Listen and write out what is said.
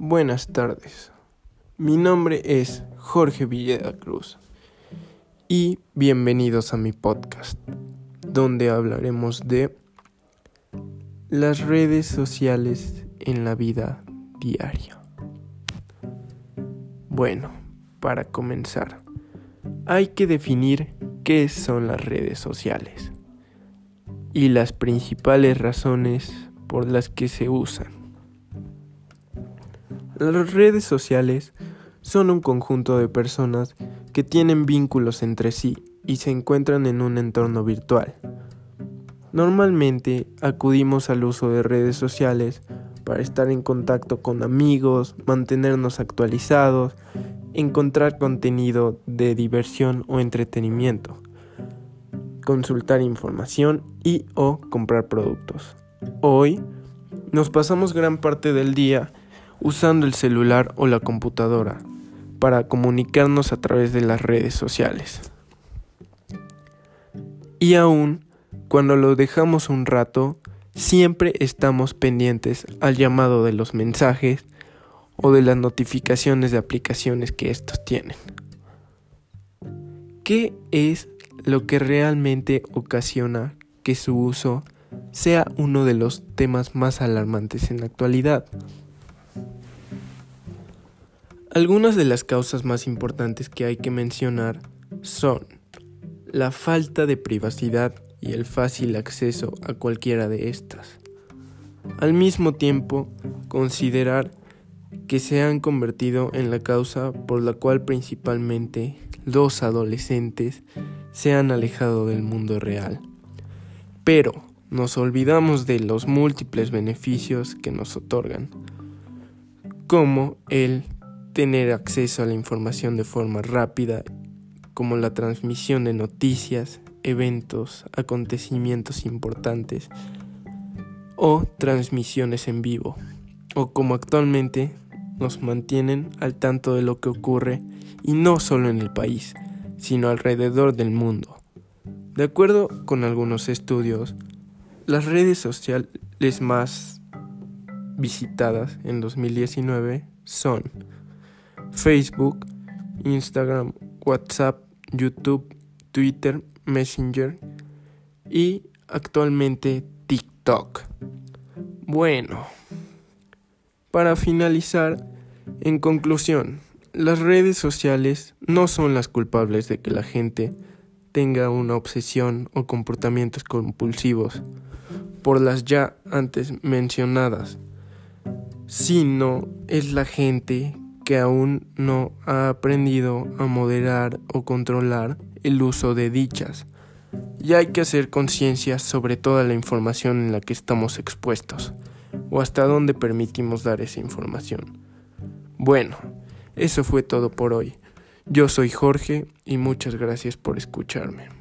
Buenas tardes. Mi nombre es Jorge Villeda Cruz y bienvenidos a mi podcast, donde hablaremos de las redes sociales en la vida diaria. Bueno, para comenzar, hay que definir qué son las redes sociales y las principales razones por las que se usan. Las redes sociales son un conjunto de personas que tienen vínculos entre sí y se encuentran en un entorno virtual. Normalmente acudimos al uso de redes sociales para estar en contacto con amigos, mantenernos actualizados, encontrar contenido de diversión o entretenimiento, consultar información y o comprar productos. Hoy nos pasamos gran parte del día usando el celular o la computadora para comunicarnos a través de las redes sociales. Y aún cuando lo dejamos un rato, siempre estamos pendientes al llamado de los mensajes o de las notificaciones de aplicaciones que estos tienen. ¿Qué es lo que realmente ocasiona que su uso sea uno de los temas más alarmantes en la actualidad? Algunas de las causas más importantes que hay que mencionar son la falta de privacidad y el fácil acceso a cualquiera de estas. Al mismo tiempo, considerar que se han convertido en la causa por la cual principalmente los adolescentes se han alejado del mundo real. Pero nos olvidamos de los múltiples beneficios que nos otorgan, como el tener acceso a la información de forma rápida, como la transmisión de noticias, eventos, acontecimientos importantes o transmisiones en vivo, o como actualmente nos mantienen al tanto de lo que ocurre y no solo en el país, sino alrededor del mundo. De acuerdo con algunos estudios, las redes sociales más visitadas en 2019 son Facebook, Instagram, WhatsApp, YouTube, Twitter, Messenger y actualmente TikTok. Bueno, para finalizar, en conclusión, las redes sociales no son las culpables de que la gente tenga una obsesión o comportamientos compulsivos por las ya antes mencionadas, sino es la gente que aún no ha aprendido a moderar o controlar el uso de dichas. Y hay que hacer conciencia sobre toda la información en la que estamos expuestos, o hasta dónde permitimos dar esa información. Bueno, eso fue todo por hoy. Yo soy Jorge y muchas gracias por escucharme.